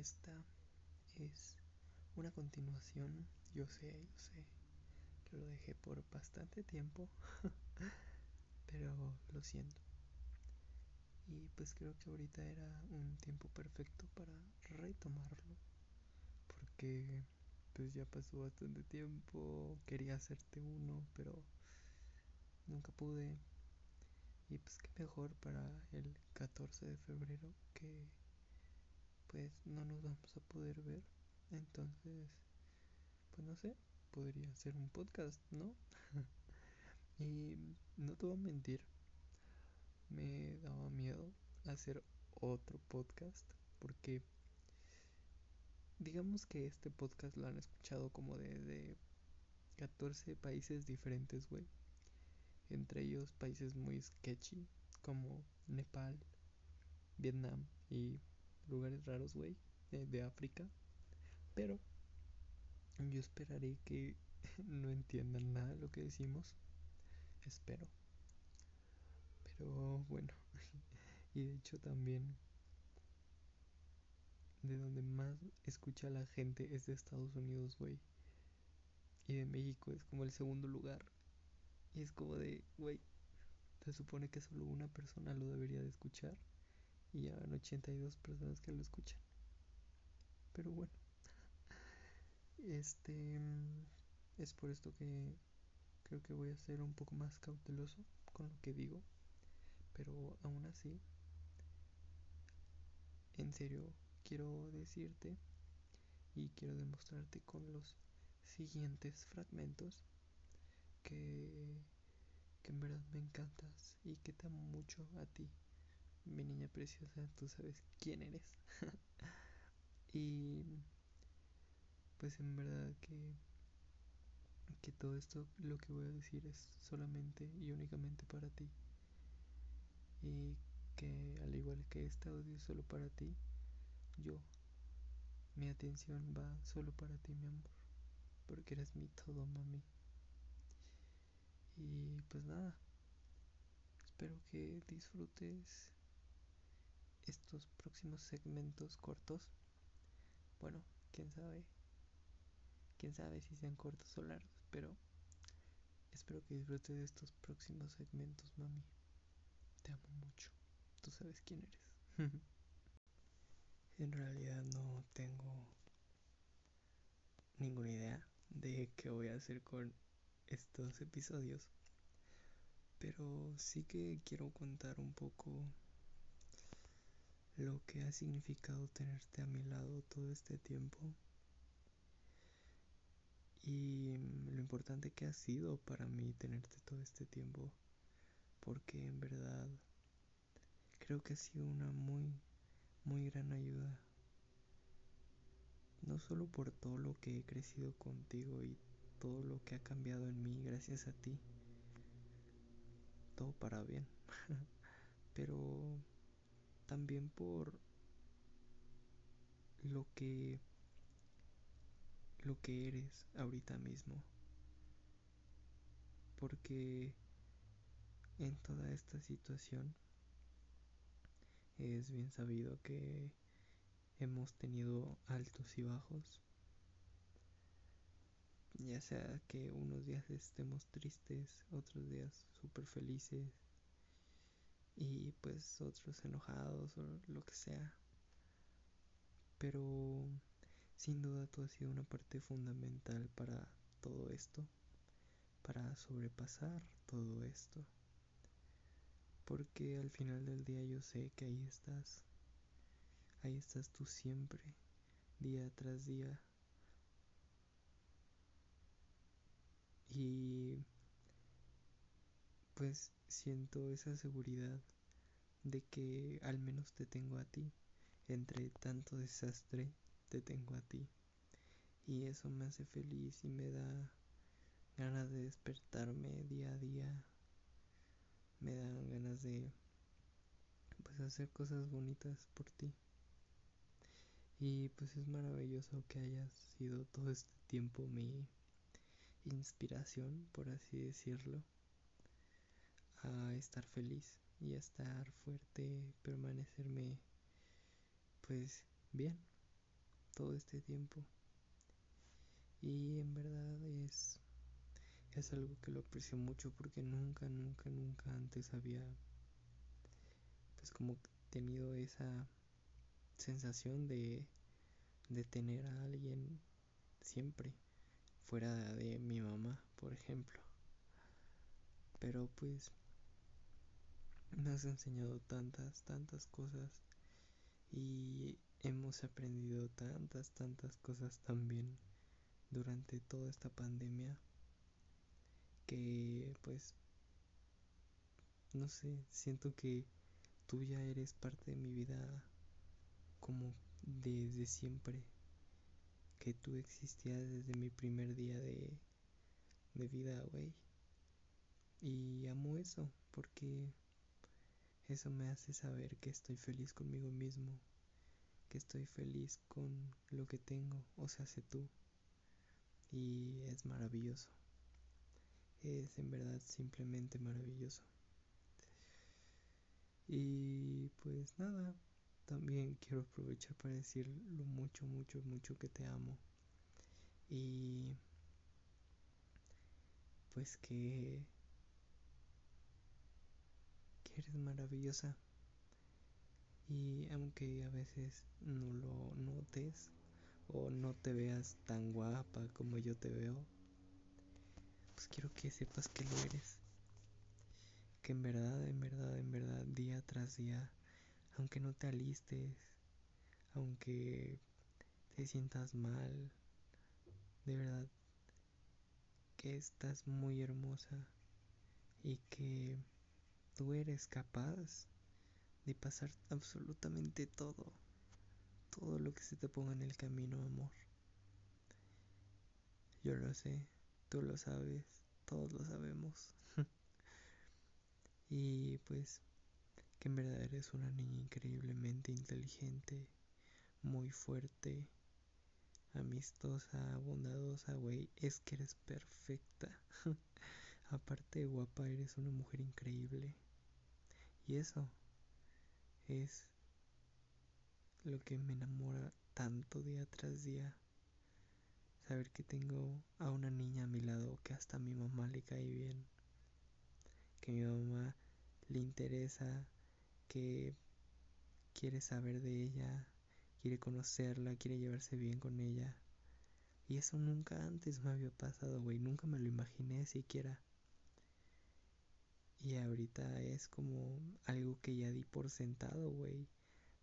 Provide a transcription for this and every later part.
esta es una continuación, yo sé, yo sé, que lo dejé por bastante tiempo, pero lo siento. Y pues creo que ahorita era un tiempo perfecto para retomarlo, porque pues ya pasó bastante tiempo, quería hacerte uno, pero nunca pude. Y pues qué mejor para el 14 de febrero que pues no nos vamos a poder ver. Entonces, pues no sé, podría ser un podcast, ¿no? y no te voy a mentir, me daba miedo hacer otro podcast porque digamos que este podcast lo han escuchado como de, de 14 países diferentes, güey. Entre ellos países muy sketchy como Nepal, Vietnam y lugares raros, güey, de, África. Pero yo esperaré que no entiendan nada de lo que decimos. Espero. Pero bueno. Y de hecho también de donde más escucha la gente es de Estados Unidos, güey. Y de México es como el segundo lugar. Y es como de, güey, se supone que solo una persona lo debería de escuchar. Y ya van 82 personas que lo escuchan. Pero bueno. Este es por esto que creo que voy a ser un poco más cauteloso con lo que digo. Pero aún así, en serio, quiero decirte y quiero demostrarte con los siguientes fragmentos que, que en verdad me encantas y que te amo mucho a ti, mi niña preciosa, tú sabes quién eres. y pues en verdad que que todo esto lo que voy a decir es solamente y únicamente para ti y que al igual que este audio es solo para ti yo mi atención va solo para ti mi amor porque eres mi todo mami y pues nada espero que disfrutes estos próximos segmentos cortos bueno quién sabe quién sabe si sean cortos o largos, pero espero que disfrutes de estos próximos segmentos, mami. Te amo mucho. Tú sabes quién eres. en realidad no tengo ninguna idea de qué voy a hacer con estos episodios, pero sí que quiero contar un poco lo que ha significado tenerte a mi lado todo este tiempo y lo importante que ha sido para mí tenerte todo este tiempo, porque en verdad creo que ha sido una muy, muy gran ayuda. No solo por todo lo que he crecido contigo y todo lo que ha cambiado en mí gracias a ti, todo para bien, pero también por lo que lo que eres ahorita mismo. Porque en toda esta situación es bien sabido que hemos tenido altos y bajos. Ya sea que unos días estemos tristes, otros días súper felices y pues otros enojados o lo que sea. Pero sin duda tú has sido una parte fundamental para todo esto, para sobrepasar todo esto. Porque al final del día yo sé que ahí estás, ahí estás tú siempre, día tras día. Y pues siento esa seguridad de que al menos te tengo a ti entre tanto desastre te tengo a ti. Y eso me hace feliz y me da ganas de despertarme día a día. Me dan ganas de pues hacer cosas bonitas por ti. Y pues es maravilloso que hayas sido todo este tiempo mi inspiración, por así decirlo, a estar feliz y estar fuerte, permanecerme pues bien todo este tiempo. Y en verdad es, es algo que lo aprecio mucho porque nunca, nunca, nunca antes había pues como tenido esa sensación de, de tener a alguien siempre fuera de mi mamá, por ejemplo. Pero pues me has enseñado tantas, tantas cosas y hemos aprendido tantas, tantas cosas también durante toda esta pandemia que pues no sé, siento que tú ya eres parte de mi vida como desde siempre, que tú existías desde mi primer día de, de vida, güey. Y amo eso, porque eso me hace saber que estoy feliz conmigo mismo, que estoy feliz con lo que tengo, o sea, sé tú. Y es maravilloso. Es en verdad simplemente maravilloso. Y pues nada, también quiero aprovechar para decir lo mucho, mucho, mucho que te amo. Y pues que eres maravillosa. Y aunque a veces no lo notes o no te veas tan guapa como yo te veo, pues quiero que sepas que lo eres. Que en verdad, en verdad, en verdad, día tras día, aunque no te alistes, aunque te sientas mal, de verdad que estás muy hermosa y que tú eres capaz de pasar absolutamente todo, todo lo que se te ponga en el camino, amor. Yo lo sé, tú lo sabes, todos lo sabemos. y pues que en verdad eres una niña increíblemente inteligente, muy fuerte, amistosa, bondadosa, güey. Es que eres perfecta. Aparte de guapa, eres una mujer increíble. Y eso es lo que me enamora tanto día tras día. Saber que tengo a una niña a mi lado que hasta a mi mamá le cae bien. Que mi mamá le interesa, que quiere saber de ella, quiere conocerla, quiere llevarse bien con ella. Y eso nunca antes me había pasado, güey. Nunca me lo imaginé siquiera. Y ahorita es como algo que ya di por sentado, güey.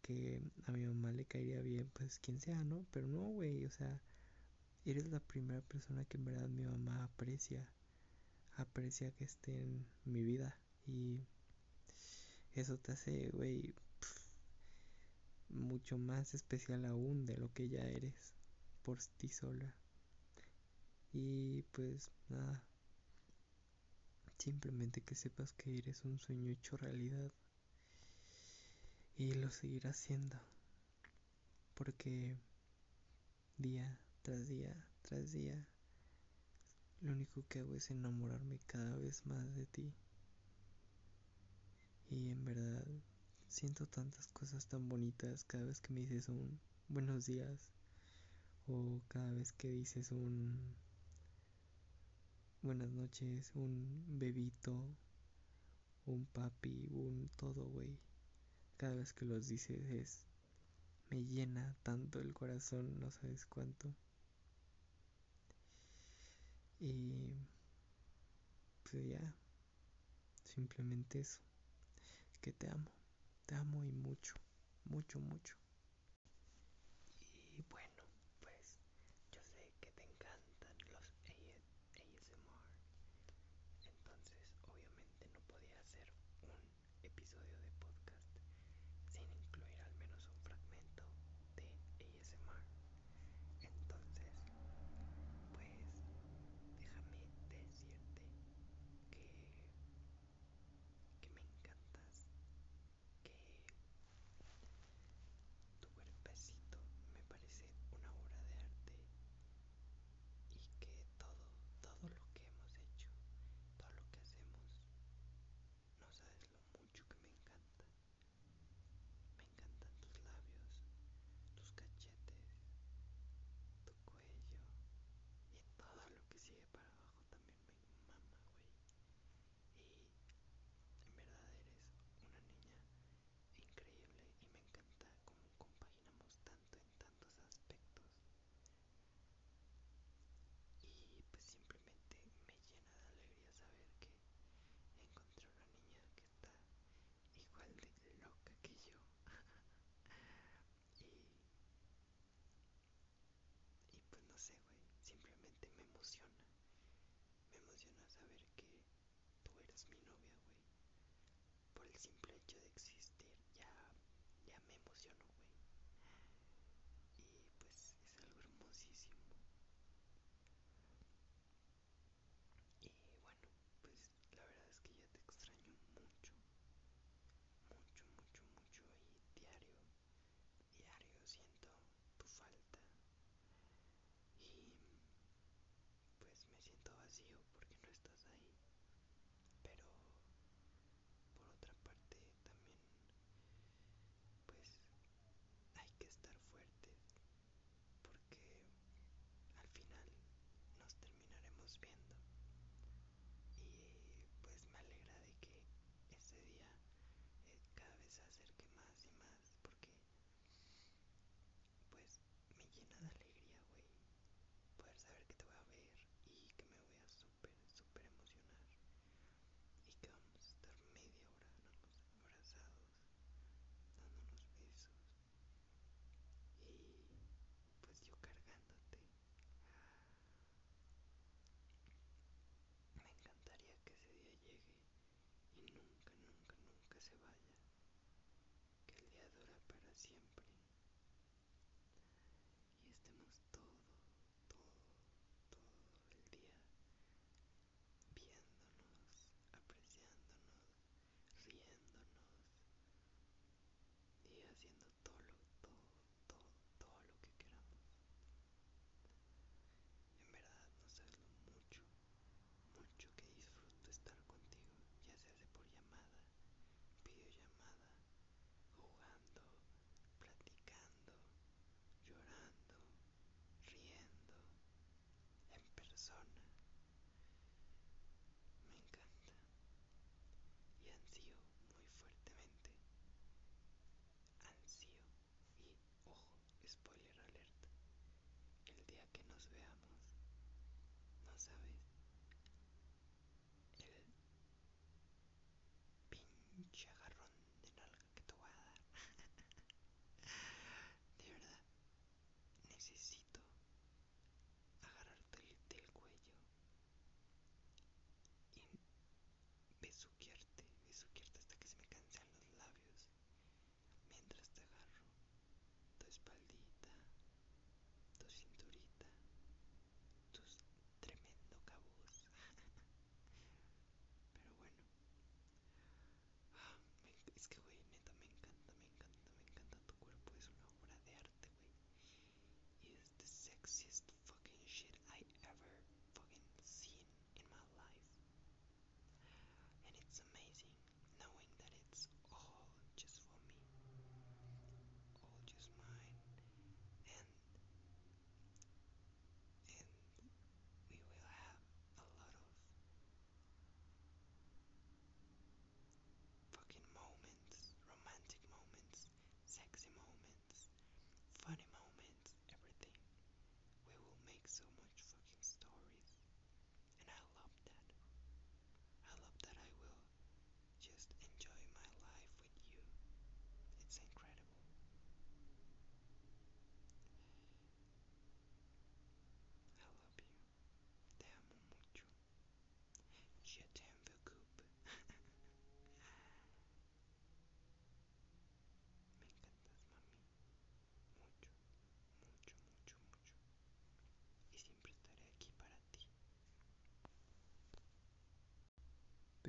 Que a mi mamá le caería bien, pues quien sea, ¿no? Pero no, güey, o sea, eres la primera persona que en verdad mi mamá aprecia. Aprecia que esté en mi vida. Y eso te hace, güey, mucho más especial aún de lo que ya eres por ti sola. Y pues nada, Simplemente que sepas que eres un sueño hecho realidad. Y lo seguirás siendo. Porque día tras día tras día, lo único que hago es enamorarme cada vez más de ti. Y en verdad, siento tantas cosas tan bonitas cada vez que me dices un buenos días. O cada vez que dices un buenas noches, un bebito, un papi, un todo, güey. Cada vez que los dices es me llena tanto el corazón, no sabes cuánto. Y pues ya, simplemente eso, que te amo, te amo y mucho, mucho, mucho. eres mi novia, güey. Por el simple hecho de existir, ya, ya me emocionó.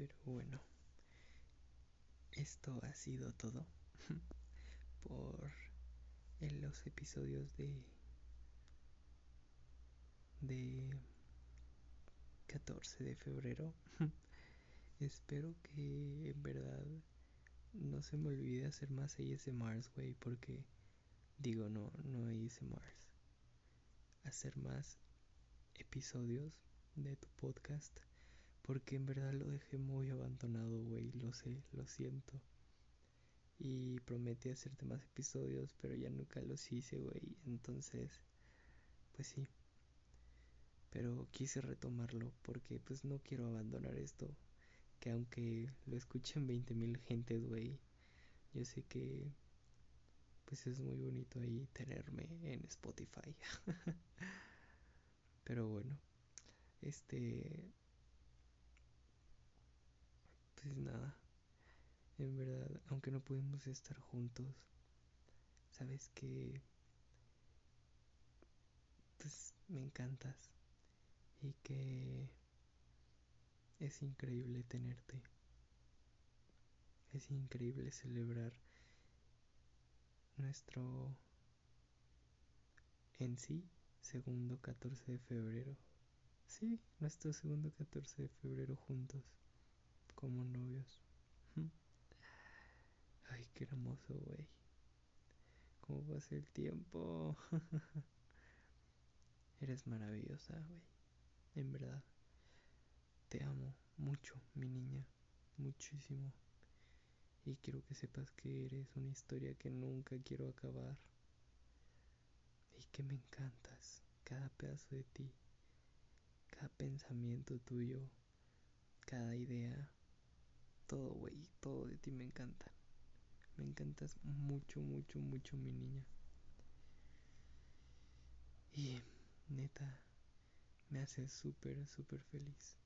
Pero bueno, esto ha sido todo por los episodios de de 14 de febrero. Espero que en verdad no se me olvide hacer más Mars güey, porque digo, no, no Mars Hacer más episodios de tu podcast, porque en verdad lo dejé muy abandonado, güey, lo sé, lo siento. Y prometí hacerte más episodios, pero ya nunca los hice, güey. Entonces, pues sí. Pero quise retomarlo porque pues no quiero abandonar esto que aunque lo escuchen 20.000 gentes, güey, yo sé que pues es muy bonito ahí tenerme en Spotify. Pero bueno, este pues nada. En verdad, aunque no pudimos estar juntos, sabes que pues me encantas y que es increíble tenerte. Es increíble celebrar nuestro en sí segundo 14 de febrero. Sí, nuestro segundo 14 de febrero juntos como novios. Ay, qué hermoso, güey. ¿Cómo pasa el tiempo? Eres maravillosa, güey. En verdad. Te amo mucho, mi niña, muchísimo. Y quiero que sepas que eres una historia que nunca quiero acabar. Y que me encantas, cada pedazo de ti, cada pensamiento tuyo, cada idea, todo, güey, todo de ti me encanta. Me encantas mucho, mucho, mucho, mi niña. Y neta, me hace súper, súper feliz.